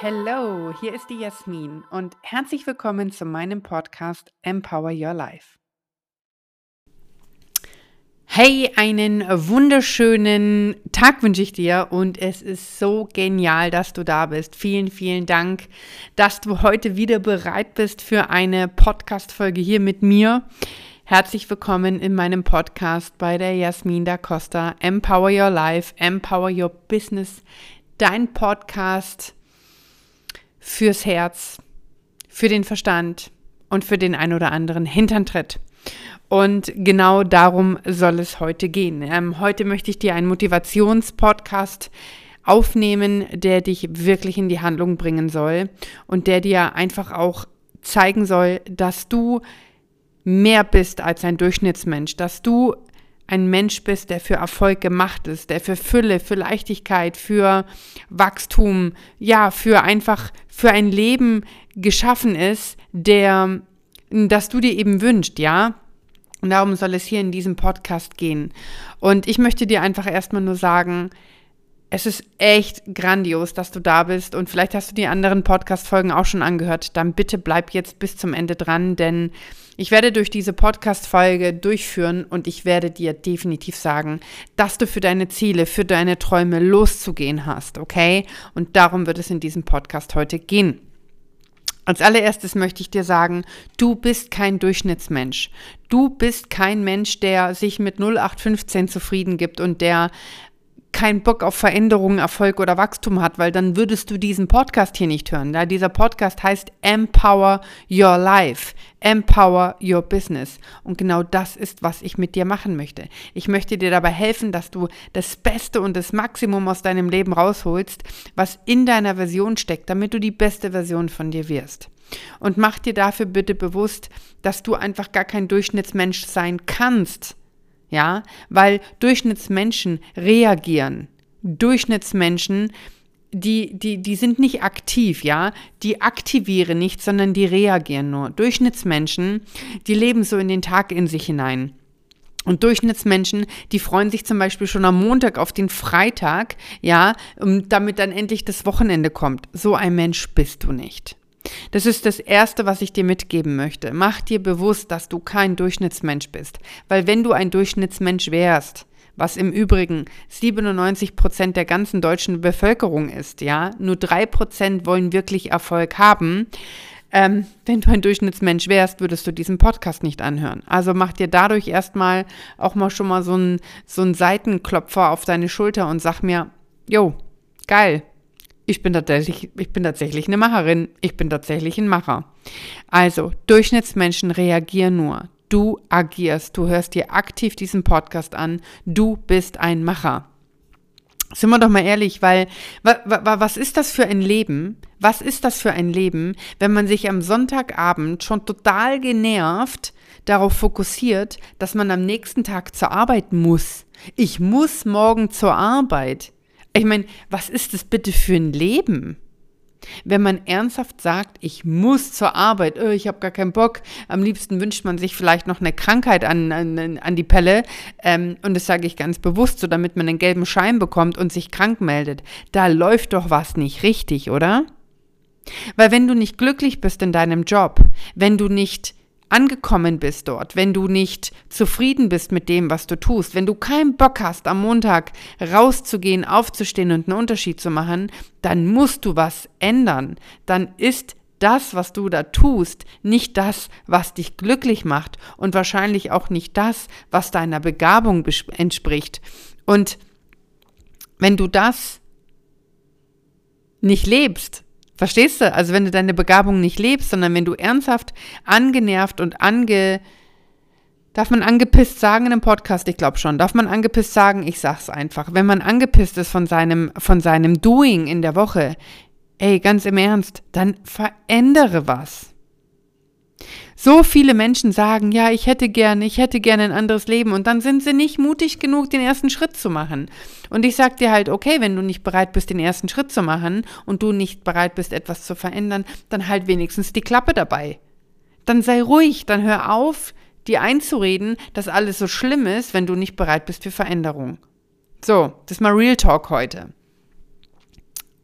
Hallo, hier ist die Jasmin und herzlich willkommen zu meinem Podcast Empower Your Life. Hey, einen wunderschönen Tag wünsche ich dir und es ist so genial, dass du da bist. Vielen, vielen Dank, dass du heute wieder bereit bist für eine Podcast-Folge hier mit mir. Herzlich willkommen in meinem Podcast bei der Jasmin da Costa. Empower Your Life, Empower Your Business. Dein Podcast fürs Herz, für den Verstand und für den ein oder anderen Hinterntritt. Und genau darum soll es heute gehen. Ähm, heute möchte ich dir einen Motivationspodcast aufnehmen, der dich wirklich in die Handlung bringen soll und der dir einfach auch zeigen soll, dass du mehr bist als ein Durchschnittsmensch, dass du ein Mensch bist, der für Erfolg gemacht ist, der für Fülle, für Leichtigkeit, für Wachstum, ja, für einfach, für ein Leben geschaffen ist, der, das du dir eben wünscht, ja. Und darum soll es hier in diesem Podcast gehen. Und ich möchte dir einfach erstmal nur sagen, es ist echt grandios, dass du da bist und vielleicht hast du die anderen Podcast-Folgen auch schon angehört. Dann bitte bleib jetzt bis zum Ende dran, denn ich werde durch diese Podcast-Folge durchführen und ich werde dir definitiv sagen, dass du für deine Ziele, für deine Träume loszugehen hast, okay? Und darum wird es in diesem Podcast heute gehen. Als allererstes möchte ich dir sagen, du bist kein Durchschnittsmensch. Du bist kein Mensch, der sich mit 0815 zufrieden gibt und der keinen Bock auf Veränderungen, Erfolg oder Wachstum hat, weil dann würdest du diesen Podcast hier nicht hören. Da dieser Podcast heißt Empower Your Life, Empower Your Business. Und genau das ist, was ich mit dir machen möchte. Ich möchte dir dabei helfen, dass du das Beste und das Maximum aus deinem Leben rausholst, was in deiner Version steckt, damit du die beste Version von dir wirst. Und mach dir dafür bitte bewusst, dass du einfach gar kein Durchschnittsmensch sein kannst ja, weil Durchschnittsmenschen reagieren. Durchschnittsmenschen, die, die, die sind nicht aktiv, ja, die aktivieren nicht, sondern die reagieren nur. Durchschnittsmenschen, die leben so in den Tag in sich hinein. Und Durchschnittsmenschen, die freuen sich zum Beispiel schon am Montag auf den Freitag, ja, damit dann endlich das Wochenende kommt. So ein Mensch bist du nicht. Das ist das Erste, was ich dir mitgeben möchte. Mach dir bewusst, dass du kein Durchschnittsmensch bist. Weil wenn du ein Durchschnittsmensch wärst, was im Übrigen 97 Prozent der ganzen deutschen Bevölkerung ist, ja, nur drei Prozent wollen wirklich Erfolg haben. Ähm, wenn du ein Durchschnittsmensch wärst, würdest du diesen Podcast nicht anhören. Also mach dir dadurch erstmal auch mal schon mal so einen so Seitenklopfer auf deine Schulter und sag mir, jo, geil, ich bin tatsächlich, ich bin tatsächlich eine Macherin. Ich bin tatsächlich ein Macher. Also, Durchschnittsmenschen reagieren nur. Du agierst. Du hörst dir aktiv diesen Podcast an. Du bist ein Macher. Sind wir doch mal ehrlich, weil wa, wa, was ist das für ein Leben? Was ist das für ein Leben, wenn man sich am Sonntagabend schon total genervt darauf fokussiert, dass man am nächsten Tag zur Arbeit muss? Ich muss morgen zur Arbeit. Ich meine, was ist das bitte für ein Leben? Wenn man ernsthaft sagt, ich muss zur Arbeit, oh, ich habe gar keinen Bock, am liebsten wünscht man sich vielleicht noch eine Krankheit an, an, an die Pelle, ähm, und das sage ich ganz bewusst, so damit man einen gelben Schein bekommt und sich krank meldet, da läuft doch was nicht richtig, oder? Weil wenn du nicht glücklich bist in deinem Job, wenn du nicht angekommen bist dort, wenn du nicht zufrieden bist mit dem, was du tust, wenn du keinen Bock hast, am Montag rauszugehen, aufzustehen und einen Unterschied zu machen, dann musst du was ändern. Dann ist das, was du da tust, nicht das, was dich glücklich macht und wahrscheinlich auch nicht das, was deiner Begabung entspricht. Und wenn du das nicht lebst, Verstehst du? Also wenn du deine Begabung nicht lebst, sondern wenn du ernsthaft angenervt und ange... Darf man angepisst sagen in einem Podcast? Ich glaube schon. Darf man angepisst sagen? Ich sag's einfach. Wenn man angepisst ist von seinem, von seinem Doing in der Woche, ey, ganz im Ernst, dann verändere was. So viele Menschen sagen, ja, ich hätte gerne, ich hätte gerne ein anderes Leben und dann sind sie nicht mutig genug, den ersten Schritt zu machen. Und ich sag dir halt, okay, wenn du nicht bereit bist, den ersten Schritt zu machen und du nicht bereit bist, etwas zu verändern, dann halt wenigstens die Klappe dabei. Dann sei ruhig, dann hör auf, dir einzureden, dass alles so schlimm ist, wenn du nicht bereit bist für Veränderung. So, das ist mal Real Talk heute.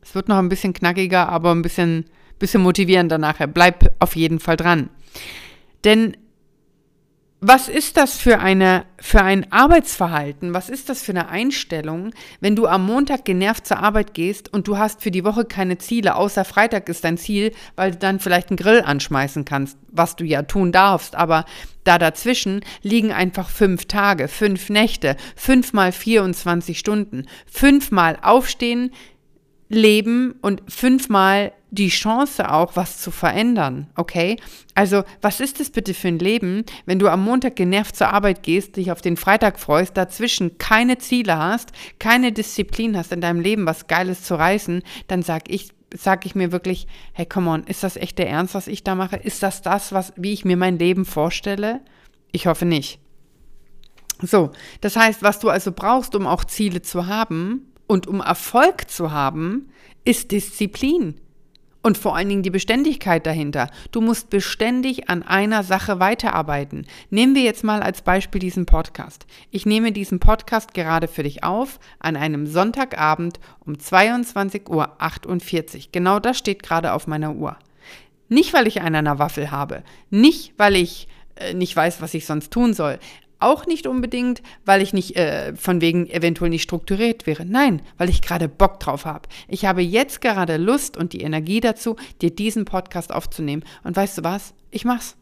Es wird noch ein bisschen knackiger, aber ein bisschen, bisschen motivierender nachher. Bleib auf jeden Fall dran. Denn was ist das für, eine, für ein Arbeitsverhalten? Was ist das für eine Einstellung, wenn du am Montag genervt zur Arbeit gehst und du hast für die Woche keine Ziele, außer Freitag ist dein Ziel, weil du dann vielleicht einen Grill anschmeißen kannst, was du ja tun darfst. Aber da dazwischen liegen einfach fünf Tage, fünf Nächte, fünf mal 24 Stunden, fünfmal aufstehen, leben und fünfmal die Chance auch, was zu verändern, okay? Also, was ist es bitte für ein Leben, wenn du am Montag genervt zur Arbeit gehst, dich auf den Freitag freust, dazwischen keine Ziele hast, keine Disziplin hast in deinem Leben, was Geiles zu reißen, dann sag ich, sag ich mir wirklich, hey, come on, ist das echt der Ernst, was ich da mache? Ist das das, was, wie ich mir mein Leben vorstelle? Ich hoffe nicht. So, das heißt, was du also brauchst, um auch Ziele zu haben und um Erfolg zu haben, ist Disziplin. Und vor allen Dingen die Beständigkeit dahinter. Du musst beständig an einer Sache weiterarbeiten. Nehmen wir jetzt mal als Beispiel diesen Podcast. Ich nehme diesen Podcast gerade für dich auf an einem Sonntagabend um 22.48 Uhr. Genau das steht gerade auf meiner Uhr. Nicht, weil ich einen an der Waffel habe. Nicht, weil ich äh, nicht weiß, was ich sonst tun soll. Auch nicht unbedingt, weil ich nicht äh, von wegen eventuell nicht strukturiert wäre. Nein, weil ich gerade Bock drauf habe. Ich habe jetzt gerade Lust und die Energie dazu, dir diesen Podcast aufzunehmen. Und weißt du was? Ich mach's.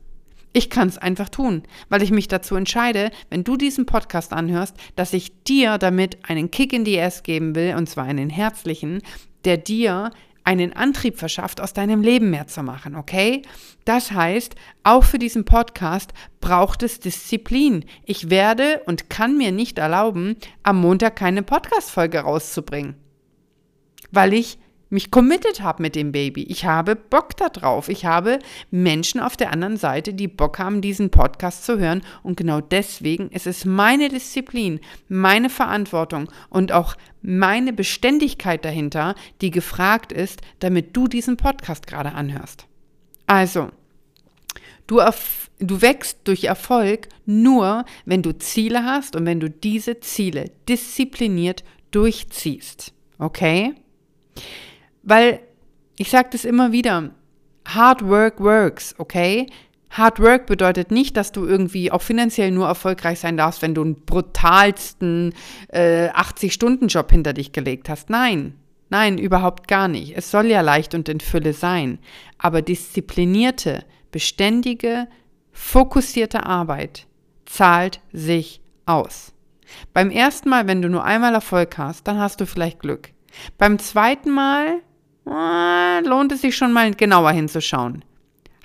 Ich kann es einfach tun, weil ich mich dazu entscheide, wenn du diesen Podcast anhörst, dass ich dir damit einen Kick in die Ass geben will, und zwar einen herzlichen, der dir einen Antrieb verschafft, aus deinem Leben mehr zu machen, okay? Das heißt, auch für diesen Podcast braucht es Disziplin. Ich werde und kann mir nicht erlauben, am Montag keine Podcast-Folge rauszubringen, weil ich mich committed habe mit dem Baby. Ich habe Bock darauf. Ich habe Menschen auf der anderen Seite, die Bock haben, diesen Podcast zu hören. Und genau deswegen ist es meine Disziplin, meine Verantwortung und auch meine Beständigkeit dahinter, die gefragt ist, damit du diesen Podcast gerade anhörst. Also, du, du wächst durch Erfolg nur, wenn du Ziele hast und wenn du diese Ziele diszipliniert durchziehst. Okay? Weil ich sage das immer wieder, Hard Work works, okay? Hard Work bedeutet nicht, dass du irgendwie auch finanziell nur erfolgreich sein darfst, wenn du einen brutalsten äh, 80-Stunden-Job hinter dich gelegt hast. Nein, nein, überhaupt gar nicht. Es soll ja leicht und in Fülle sein. Aber disziplinierte, beständige, fokussierte Arbeit zahlt sich aus. Beim ersten Mal, wenn du nur einmal Erfolg hast, dann hast du vielleicht Glück. Beim zweiten Mal lohnt es sich schon mal genauer hinzuschauen.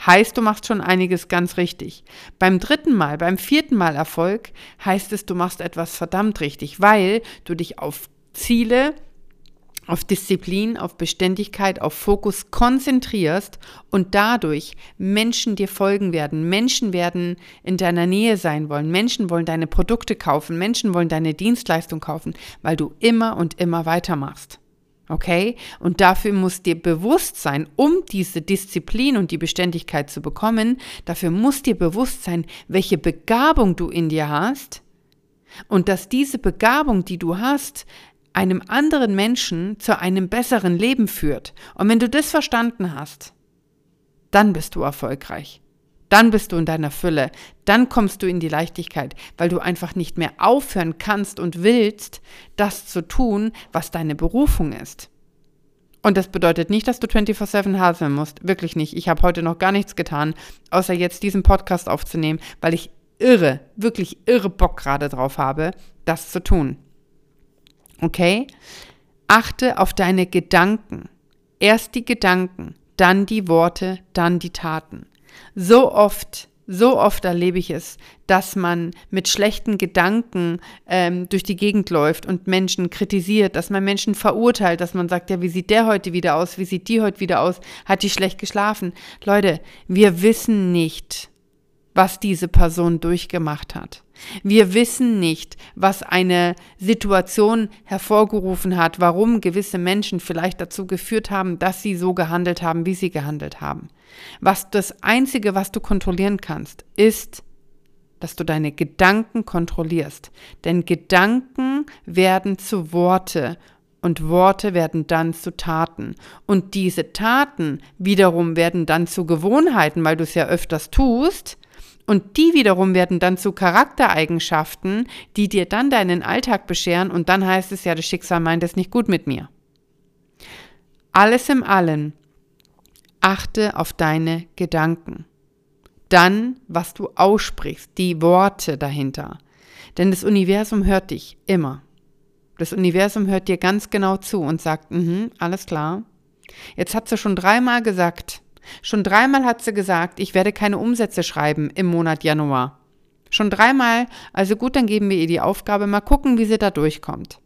Heißt, du machst schon einiges ganz richtig. Beim dritten Mal, beim vierten Mal Erfolg heißt es, du machst etwas verdammt richtig, weil du dich auf Ziele, auf Disziplin, auf Beständigkeit, auf Fokus konzentrierst und dadurch Menschen dir folgen werden. Menschen werden in deiner Nähe sein wollen. Menschen wollen deine Produkte kaufen. Menschen wollen deine Dienstleistung kaufen, weil du immer und immer weitermachst. Okay? Und dafür muss dir bewusst sein, um diese Disziplin und die Beständigkeit zu bekommen, dafür muss dir bewusst sein, welche Begabung du in dir hast und dass diese Begabung, die du hast, einem anderen Menschen zu einem besseren Leben führt. Und wenn du das verstanden hast, dann bist du erfolgreich. Dann bist du in deiner Fülle, dann kommst du in die Leichtigkeit, weil du einfach nicht mehr aufhören kannst und willst, das zu tun, was deine Berufung ist. Und das bedeutet nicht, dass du 24/7 haseln musst, wirklich nicht. Ich habe heute noch gar nichts getan, außer jetzt diesen Podcast aufzunehmen, weil ich irre, wirklich irre Bock gerade drauf habe, das zu tun. Okay? Achte auf deine Gedanken. Erst die Gedanken, dann die Worte, dann die Taten. So oft, so oft erlebe ich es, dass man mit schlechten Gedanken ähm, durch die Gegend läuft und Menschen kritisiert, dass man Menschen verurteilt, dass man sagt, ja, wie sieht der heute wieder aus, wie sieht die heute wieder aus, hat die schlecht geschlafen. Leute, wir wissen nicht, was diese Person durchgemacht hat. Wir wissen nicht, was eine Situation hervorgerufen hat, warum gewisse Menschen vielleicht dazu geführt haben, dass sie so gehandelt haben, wie sie gehandelt haben. Was das Einzige, was du kontrollieren kannst, ist dass du deine Gedanken kontrollierst. Denn Gedanken werden zu Worte und Worte werden dann zu Taten. Und diese Taten wiederum werden dann zu Gewohnheiten, weil du es ja öfters tust. Und die wiederum werden dann zu Charaktereigenschaften, die dir dann deinen Alltag bescheren. Und dann heißt es ja, das Schicksal meint es nicht gut mit mir. Alles im Allen, achte auf deine Gedanken. Dann, was du aussprichst, die Worte dahinter. Denn das Universum hört dich immer. Das Universum hört dir ganz genau zu und sagt, mhm, alles klar. Jetzt hat sie schon dreimal gesagt, schon dreimal hat sie gesagt, ich werde keine Umsätze schreiben im Monat Januar. Schon dreimal, also gut, dann geben wir ihr die Aufgabe, mal gucken, wie sie da durchkommt.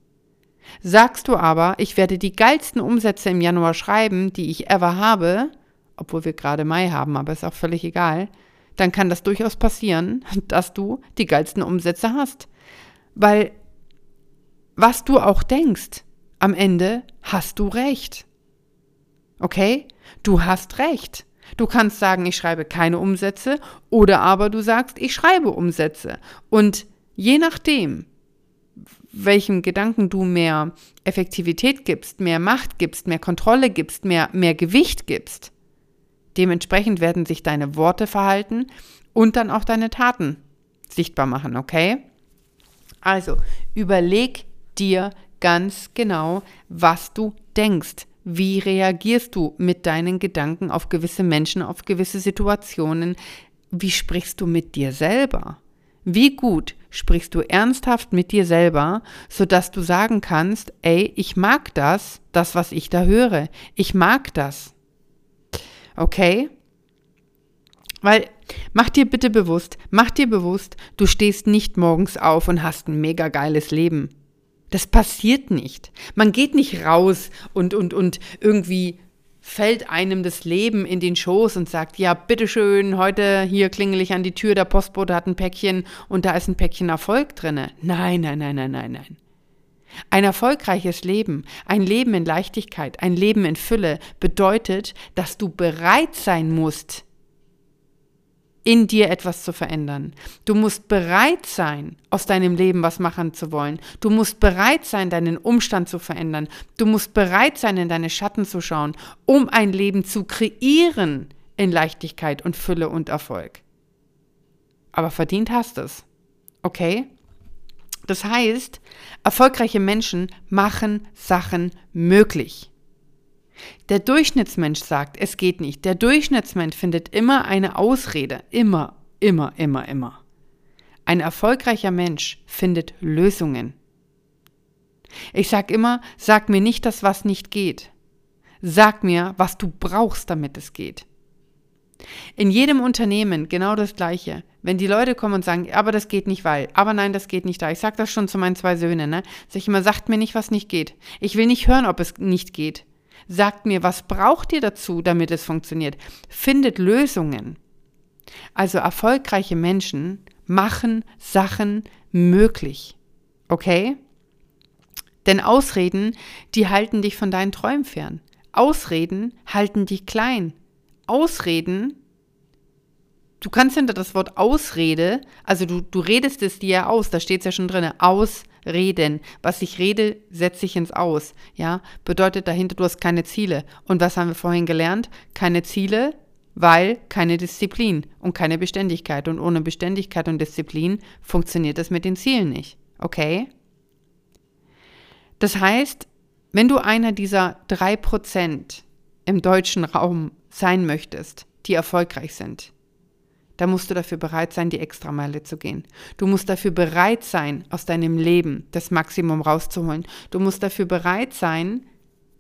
Sagst du aber, ich werde die geilsten Umsätze im Januar schreiben, die ich ever habe, obwohl wir gerade Mai haben, aber ist auch völlig egal, dann kann das durchaus passieren, dass du die geilsten Umsätze hast. Weil was du auch denkst, am Ende hast du recht. Okay? Du hast recht. Du kannst sagen, ich schreibe keine Umsätze oder aber du sagst, ich schreibe Umsätze. Und je nachdem, welchem Gedanken du mehr Effektivität gibst, mehr Macht gibst, mehr Kontrolle gibst, mehr, mehr Gewicht gibst, dementsprechend werden sich deine Worte verhalten und dann auch deine Taten sichtbar machen, okay? Also überleg dir ganz genau, was du denkst. Wie reagierst du mit deinen Gedanken auf gewisse Menschen, auf gewisse Situationen? Wie sprichst du mit dir selber? Wie gut sprichst du ernsthaft mit dir selber, sodass du sagen kannst, ey, ich mag das, das, was ich da höre. Ich mag das. Okay? Weil, mach dir bitte bewusst, mach dir bewusst, du stehst nicht morgens auf und hast ein mega geiles Leben. Das passiert nicht. Man geht nicht raus und, und, und irgendwie fällt einem das Leben in den Schoß und sagt, ja, bitteschön, heute hier klingel ich an die Tür, der Postbote hat ein Päckchen und da ist ein Päckchen Erfolg drinne. Nein, nein, nein, nein, nein, nein. Ein erfolgreiches Leben, ein Leben in Leichtigkeit, ein Leben in Fülle bedeutet, dass du bereit sein musst, in dir etwas zu verändern. Du musst bereit sein, aus deinem Leben was machen zu wollen. Du musst bereit sein, deinen Umstand zu verändern. Du musst bereit sein, in deine Schatten zu schauen, um ein Leben zu kreieren in Leichtigkeit und Fülle und Erfolg. Aber verdient hast es. Okay? Das heißt, erfolgreiche Menschen machen Sachen möglich. Der Durchschnittsmensch sagt, es geht nicht. Der Durchschnittsmensch findet immer eine Ausrede. Immer, immer, immer, immer. Ein erfolgreicher Mensch findet Lösungen. Ich sag immer, sag mir nicht das, was nicht geht. Sag mir, was du brauchst, damit es geht. In jedem Unternehmen genau das Gleiche. Wenn die Leute kommen und sagen, aber das geht nicht, weil, aber nein, das geht nicht da. Ich sage das schon zu meinen zwei Söhnen, ne? Sag ich immer, sagt mir nicht, was nicht geht. Ich will nicht hören, ob es nicht geht. Sagt mir, was braucht ihr dazu, damit es funktioniert? Findet Lösungen. Also erfolgreiche Menschen machen Sachen möglich. Okay? Denn Ausreden, die halten dich von deinen Träumen fern. Ausreden halten dich klein. Ausreden, du kannst hinter das Wort Ausrede, also du, du redest es dir ja aus, da steht es ja schon drin, aus reden. Was ich rede, setze ich ins Aus. Ja, bedeutet dahinter, du hast keine Ziele. Und was haben wir vorhin gelernt? Keine Ziele, weil keine Disziplin und keine Beständigkeit. Und ohne Beständigkeit und Disziplin funktioniert das mit den Zielen nicht. Okay? Das heißt, wenn du einer dieser drei Prozent im deutschen Raum sein möchtest, die erfolgreich sind, da musst du dafür bereit sein, die Extrameile zu gehen. Du musst dafür bereit sein, aus deinem Leben das Maximum rauszuholen. Du musst dafür bereit sein,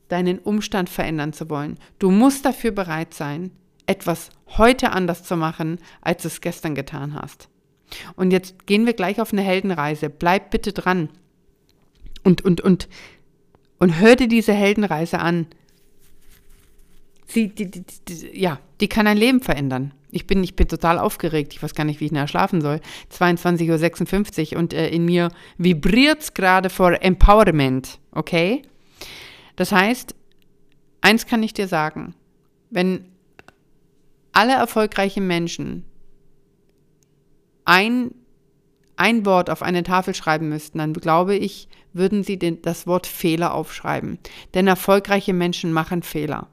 deinen Umstand verändern zu wollen. Du musst dafür bereit sein, etwas heute anders zu machen, als du es gestern getan hast. Und jetzt gehen wir gleich auf eine Heldenreise. Bleib bitte dran. Und, und, und, und hör dir diese Heldenreise an. Sie, die, die, die, ja, die kann dein Leben verändern. Ich bin, ich bin total aufgeregt. Ich weiß gar nicht, wie ich nachher schlafen soll. 22.56 Uhr und äh, in mir vibriert es gerade vor Empowerment. Okay? Das heißt, eins kann ich dir sagen. Wenn alle erfolgreichen Menschen ein ein Wort auf eine Tafel schreiben müssten, dann glaube ich, würden sie den, das Wort Fehler aufschreiben. Denn erfolgreiche Menschen machen Fehler.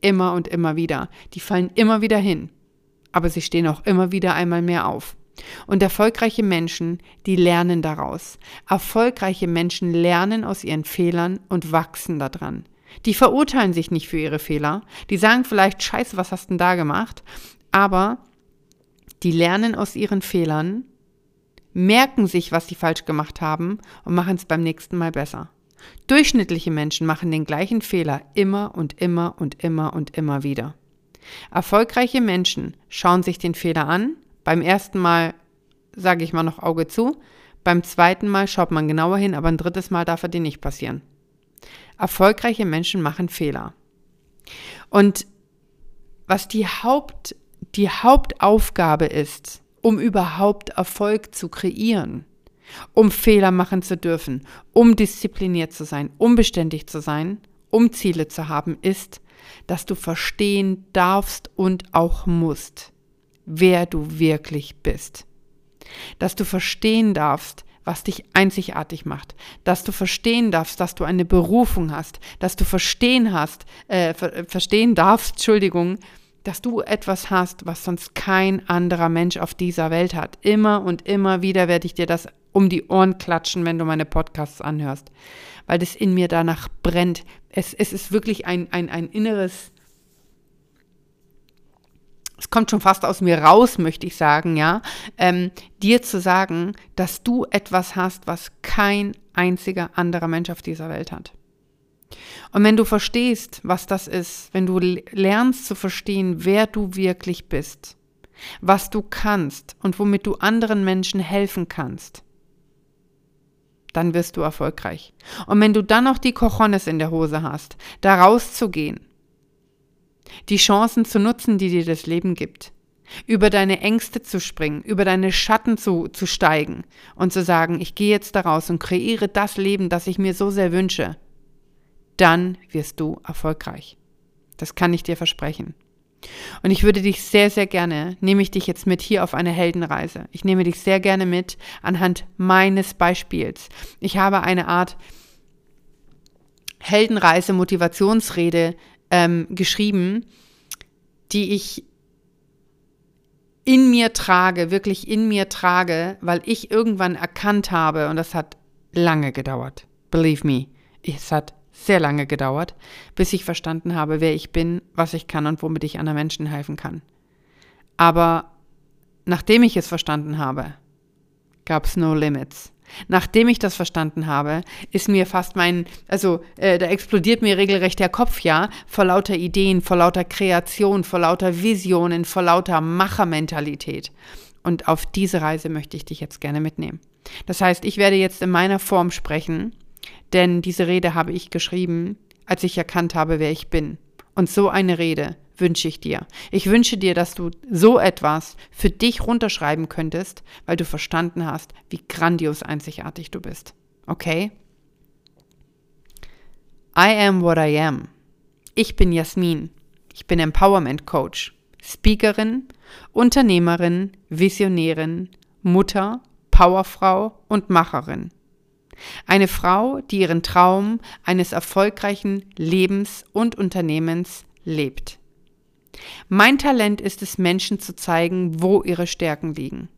Immer und immer wieder. Die fallen immer wieder hin. Aber sie stehen auch immer wieder einmal mehr auf. Und erfolgreiche Menschen, die lernen daraus. Erfolgreiche Menschen lernen aus ihren Fehlern und wachsen daran. Die verurteilen sich nicht für ihre Fehler. Die sagen vielleicht, scheiße, was hast denn da gemacht? Aber die lernen aus ihren Fehlern, merken sich, was sie falsch gemacht haben und machen es beim nächsten Mal besser. Durchschnittliche Menschen machen den gleichen Fehler immer und immer und immer und immer wieder. Erfolgreiche Menschen schauen sich den Fehler an, beim ersten Mal sage ich mal noch Auge zu, beim zweiten Mal schaut man genauer hin, aber ein drittes Mal darf er dir nicht passieren. Erfolgreiche Menschen machen Fehler. Und was die, Haupt, die Hauptaufgabe ist, um überhaupt Erfolg zu kreieren, um Fehler machen zu dürfen, um diszipliniert zu sein, um beständig zu sein, um Ziele zu haben, ist, dass du verstehen darfst und auch musst, wer du wirklich bist. Dass du verstehen darfst, was dich einzigartig macht, dass du verstehen darfst, dass du eine Berufung hast, dass du verstehen hast, äh, ver verstehen darfst, Entschuldigung, dass du etwas hast, was sonst kein anderer Mensch auf dieser Welt hat. Immer und immer wieder werde ich dir das um die Ohren klatschen, wenn du meine Podcasts anhörst, weil das in mir danach brennt. Es, es ist wirklich ein, ein, ein inneres, es kommt schon fast aus mir raus, möchte ich sagen, ja, ähm, dir zu sagen, dass du etwas hast, was kein einziger anderer Mensch auf dieser Welt hat. Und wenn du verstehst, was das ist, wenn du lernst zu verstehen, wer du wirklich bist, was du kannst und womit du anderen Menschen helfen kannst, dann wirst du erfolgreich. Und wenn du dann noch die Cojones in der Hose hast, da rauszugehen, die Chancen zu nutzen, die dir das Leben gibt, über deine Ängste zu springen, über deine Schatten zu, zu steigen und zu sagen, ich gehe jetzt daraus und kreiere das Leben, das ich mir so sehr wünsche, dann wirst du erfolgreich. Das kann ich dir versprechen. Und ich würde dich sehr, sehr gerne, nehme ich dich jetzt mit hier auf eine Heldenreise. Ich nehme dich sehr gerne mit anhand meines Beispiels. Ich habe eine Art Heldenreise, Motivationsrede ähm, geschrieben, die ich in mir trage, wirklich in mir trage, weil ich irgendwann erkannt habe, und das hat lange gedauert. Believe me, es hat sehr lange gedauert, bis ich verstanden habe, wer ich bin, was ich kann und womit ich anderen Menschen helfen kann. Aber nachdem ich es verstanden habe, gab es no limits. Nachdem ich das verstanden habe, ist mir fast mein, also äh, da explodiert mir regelrecht der Kopf, ja, vor lauter Ideen, vor lauter Kreation, vor lauter Visionen, vor lauter Machermentalität. Und auf diese Reise möchte ich dich jetzt gerne mitnehmen. Das heißt, ich werde jetzt in meiner Form sprechen, denn diese Rede habe ich geschrieben, als ich erkannt habe, wer ich bin. Und so eine Rede wünsche ich dir. Ich wünsche dir, dass du so etwas für dich runterschreiben könntest, weil du verstanden hast, wie grandios einzigartig du bist. Okay? I am what I am. Ich bin Jasmin. Ich bin Empowerment Coach, Speakerin, Unternehmerin, Visionärin, Mutter, Powerfrau und Macherin. Eine Frau, die ihren Traum eines erfolgreichen Lebens und Unternehmens lebt. Mein Talent ist es, Menschen zu zeigen, wo ihre Stärken liegen.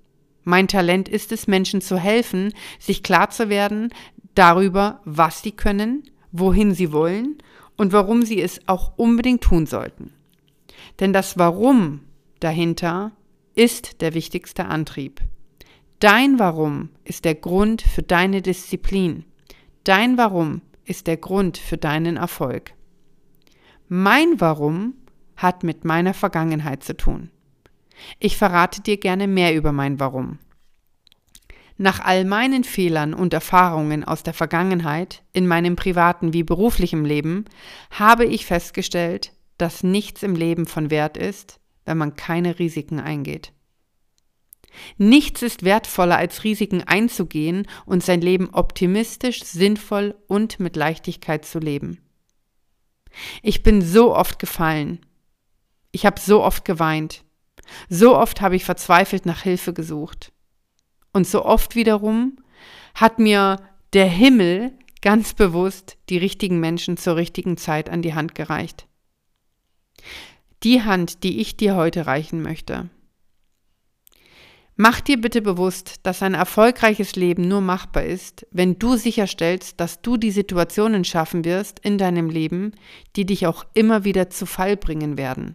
Mein Talent ist es, Menschen zu helfen, sich klar zu werden darüber, was sie können, wohin sie wollen und warum sie es auch unbedingt tun sollten. Denn das Warum dahinter ist der wichtigste Antrieb. Dein Warum ist der Grund für deine Disziplin. Dein Warum ist der Grund für deinen Erfolg. Mein Warum hat mit meiner Vergangenheit zu tun. Ich verrate dir gerne mehr über mein Warum. Nach all meinen Fehlern und Erfahrungen aus der Vergangenheit, in meinem privaten wie beruflichen Leben, habe ich festgestellt, dass nichts im Leben von Wert ist, wenn man keine Risiken eingeht. Nichts ist wertvoller als Risiken einzugehen und sein Leben optimistisch, sinnvoll und mit Leichtigkeit zu leben. Ich bin so oft gefallen. Ich habe so oft geweint. So oft habe ich verzweifelt nach Hilfe gesucht. Und so oft wiederum hat mir der Himmel ganz bewusst die richtigen Menschen zur richtigen Zeit an die Hand gereicht. Die Hand, die ich dir heute reichen möchte. Mach dir bitte bewusst, dass ein erfolgreiches Leben nur machbar ist, wenn du sicherstellst, dass du die Situationen schaffen wirst in deinem Leben, die dich auch immer wieder zu Fall bringen werden.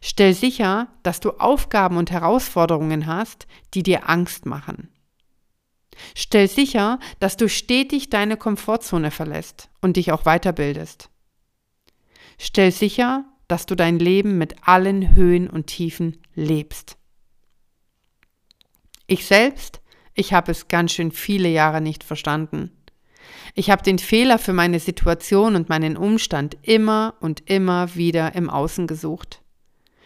Stell sicher, dass du Aufgaben und Herausforderungen hast, die dir Angst machen. Stell sicher, dass du stetig deine Komfortzone verlässt und dich auch weiterbildest. Stell sicher, dass du dein Leben mit allen Höhen und Tiefen lebst. Ich selbst, ich habe es ganz schön viele Jahre nicht verstanden. Ich habe den Fehler für meine Situation und meinen Umstand immer und immer wieder im Außen gesucht.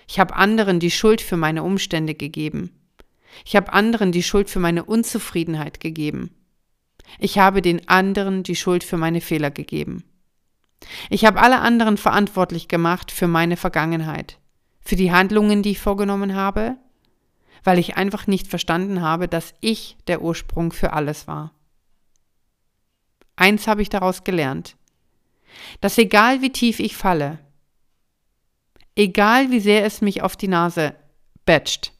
Ich habe anderen die Schuld für meine Umstände gegeben. Ich habe anderen die Schuld für meine Unzufriedenheit gegeben. Ich habe den anderen die Schuld für meine Fehler gegeben. Ich habe alle anderen verantwortlich gemacht für meine Vergangenheit, für die Handlungen, die ich vorgenommen habe, weil ich einfach nicht verstanden habe, dass ich der Ursprung für alles war. Eins habe ich daraus gelernt, dass egal wie tief ich falle, egal wie sehr es mich auf die Nase batcht,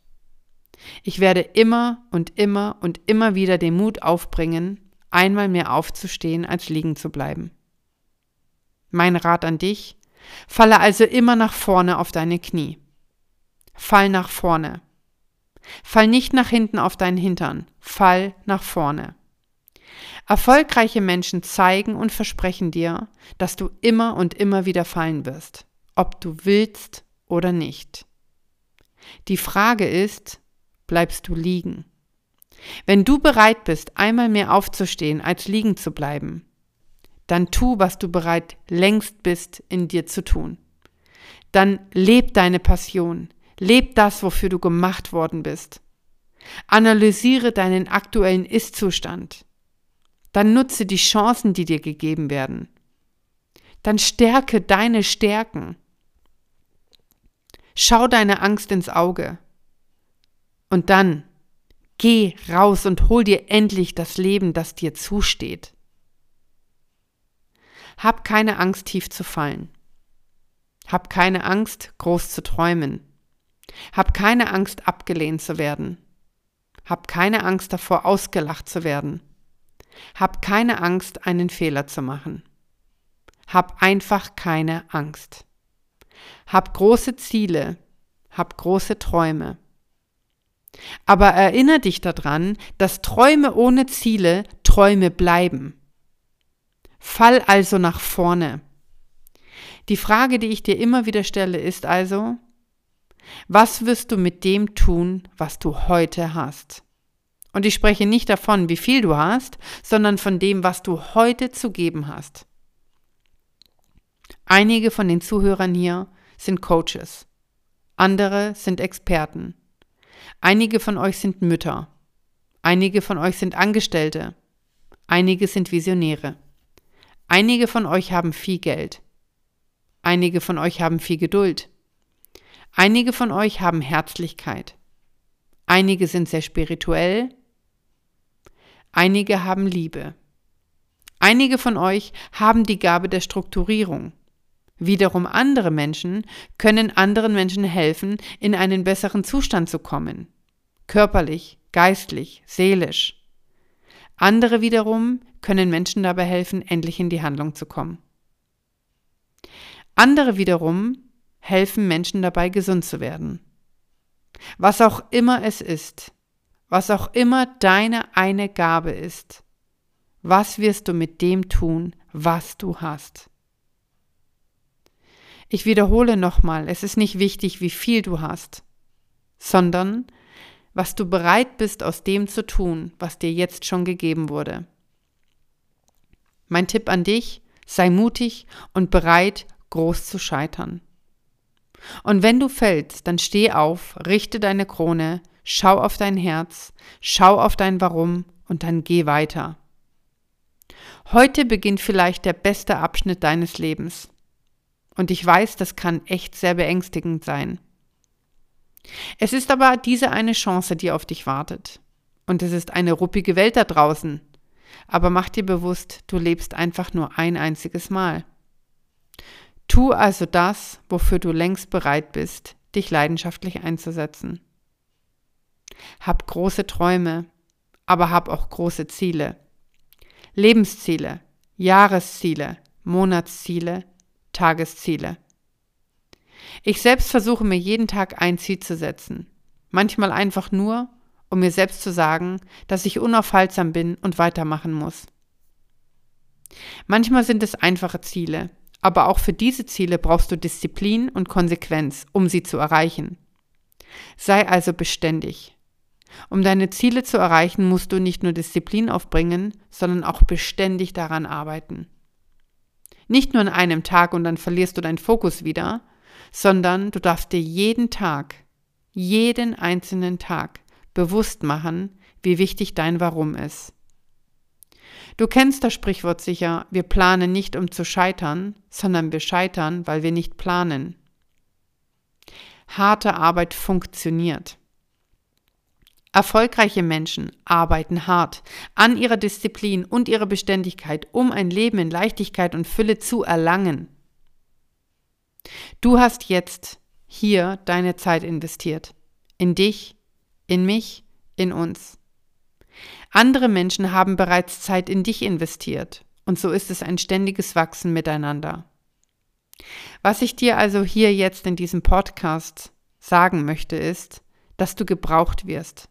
ich werde immer und immer und immer wieder den Mut aufbringen, einmal mehr aufzustehen, als liegen zu bleiben. Mein Rat an dich, falle also immer nach vorne auf deine Knie. Fall nach vorne. Fall nicht nach hinten auf deinen Hintern, fall nach vorne. Erfolgreiche Menschen zeigen und versprechen dir, dass du immer und immer wieder fallen wirst, ob du willst oder nicht. Die Frage ist, bleibst du liegen. Wenn du bereit bist, einmal mehr aufzustehen, als liegen zu bleiben, dann tu, was du bereit längst bist, in dir zu tun. Dann leb deine Passion, leb das, wofür du gemacht worden bist. Analysiere deinen aktuellen Ist-Zustand. Dann nutze die Chancen, die dir gegeben werden. Dann stärke deine Stärken. Schau deine Angst ins Auge. Und dann geh raus und hol dir endlich das Leben, das dir zusteht. Hab keine Angst, tief zu fallen. Hab keine Angst, groß zu träumen. Hab keine Angst, abgelehnt zu werden. Hab keine Angst davor, ausgelacht zu werden. Hab keine Angst, einen Fehler zu machen. Hab einfach keine Angst. Hab große Ziele. Hab große Träume. Aber erinnere dich daran, dass Träume ohne Ziele Träume bleiben. Fall also nach vorne. Die Frage, die ich dir immer wieder stelle, ist also, was wirst du mit dem tun, was du heute hast? Und ich spreche nicht davon, wie viel du hast, sondern von dem, was du heute zu geben hast. Einige von den Zuhörern hier sind Coaches, andere sind Experten, einige von euch sind Mütter, einige von euch sind Angestellte, einige sind Visionäre. Einige von euch haben viel Geld. Einige von euch haben viel Geduld. Einige von euch haben Herzlichkeit. Einige sind sehr spirituell. Einige haben Liebe. Einige von euch haben die Gabe der Strukturierung. Wiederum andere Menschen können anderen Menschen helfen, in einen besseren Zustand zu kommen. Körperlich, geistlich, seelisch. Andere wiederum können Menschen dabei helfen, endlich in die Handlung zu kommen. Andere wiederum helfen Menschen dabei, gesund zu werden. Was auch immer es ist, was auch immer deine eine Gabe ist, was wirst du mit dem tun, was du hast? Ich wiederhole nochmal, es ist nicht wichtig, wie viel du hast, sondern was du bereit bist aus dem zu tun, was dir jetzt schon gegeben wurde. Mein Tipp an dich, sei mutig und bereit, groß zu scheitern. Und wenn du fällst, dann steh auf, richte deine Krone, schau auf dein Herz, schau auf dein Warum und dann geh weiter. Heute beginnt vielleicht der beste Abschnitt deines Lebens. Und ich weiß, das kann echt sehr beängstigend sein. Es ist aber diese eine Chance, die auf dich wartet. und es ist eine ruppige Welt da draußen. Aber mach dir bewusst, du lebst einfach nur ein einziges Mal. Tu also das, wofür du längst bereit bist, dich leidenschaftlich einzusetzen. Hab große Träume, aber hab auch große Ziele. Lebensziele, Jahresziele, Monatsziele, Tagesziele. Ich selbst versuche mir jeden Tag ein Ziel zu setzen. Manchmal einfach nur, um mir selbst zu sagen, dass ich unaufhaltsam bin und weitermachen muss. Manchmal sind es einfache Ziele, aber auch für diese Ziele brauchst du Disziplin und Konsequenz, um sie zu erreichen. Sei also beständig. Um deine Ziele zu erreichen, musst du nicht nur Disziplin aufbringen, sondern auch beständig daran arbeiten. Nicht nur an einem Tag und dann verlierst du deinen Fokus wieder, sondern du darfst dir jeden Tag, jeden einzelnen Tag bewusst machen, wie wichtig dein Warum ist. Du kennst das Sprichwort sicher, wir planen nicht, um zu scheitern, sondern wir scheitern, weil wir nicht planen. Harte Arbeit funktioniert. Erfolgreiche Menschen arbeiten hart an ihrer Disziplin und ihrer Beständigkeit, um ein Leben in Leichtigkeit und Fülle zu erlangen. Du hast jetzt hier deine Zeit investiert. In dich, in mich, in uns. Andere Menschen haben bereits Zeit in dich investiert. Und so ist es ein ständiges Wachsen miteinander. Was ich dir also hier jetzt in diesem Podcast sagen möchte, ist, dass du gebraucht wirst.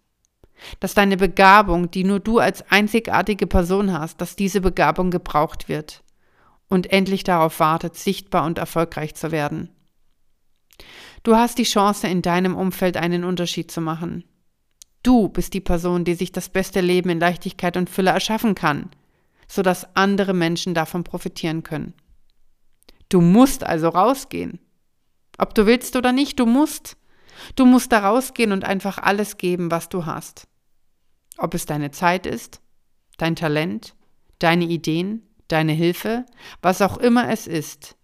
Dass deine Begabung, die nur du als einzigartige Person hast, dass diese Begabung gebraucht wird und endlich darauf wartet, sichtbar und erfolgreich zu werden. Du hast die Chance, in deinem Umfeld einen Unterschied zu machen. Du bist die Person, die sich das beste Leben in Leichtigkeit und Fülle erschaffen kann, sodass andere Menschen davon profitieren können. Du musst also rausgehen. Ob du willst oder nicht, du musst. Du musst da rausgehen und einfach alles geben, was du hast. Ob es deine Zeit ist, dein Talent, deine Ideen, deine Hilfe, was auch immer es ist,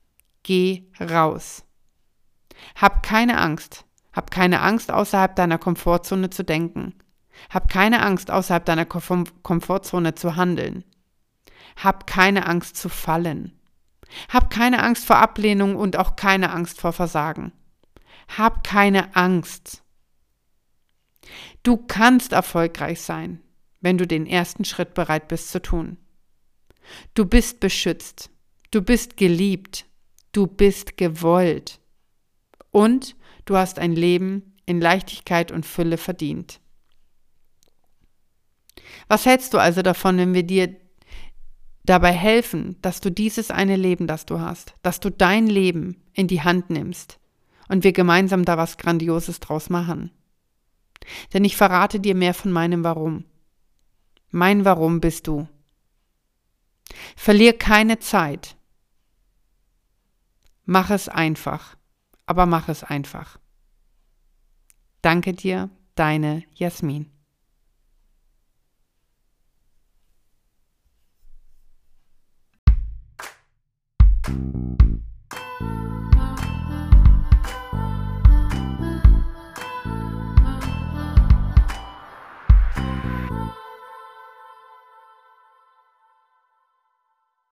geh raus. Hab keine Angst. Hab keine Angst, außerhalb deiner Komfortzone zu denken. Hab keine Angst, außerhalb deiner Kom Komfortzone zu handeln. Hab keine Angst zu fallen. Hab keine Angst vor Ablehnung und auch keine Angst vor Versagen. Hab keine Angst. Du kannst erfolgreich sein, wenn du den ersten Schritt bereit bist zu tun. Du bist beschützt. Du bist geliebt. Du bist gewollt. Und du hast ein Leben in Leichtigkeit und Fülle verdient. Was hältst du also davon, wenn wir dir dabei helfen, dass du dieses eine Leben, das du hast, dass du dein Leben in die Hand nimmst und wir gemeinsam da was Grandioses draus machen? Denn ich verrate dir mehr von meinem Warum. Mein Warum bist du. Verlier keine Zeit. Mach es einfach, aber mach es einfach. Danke dir, deine Jasmin.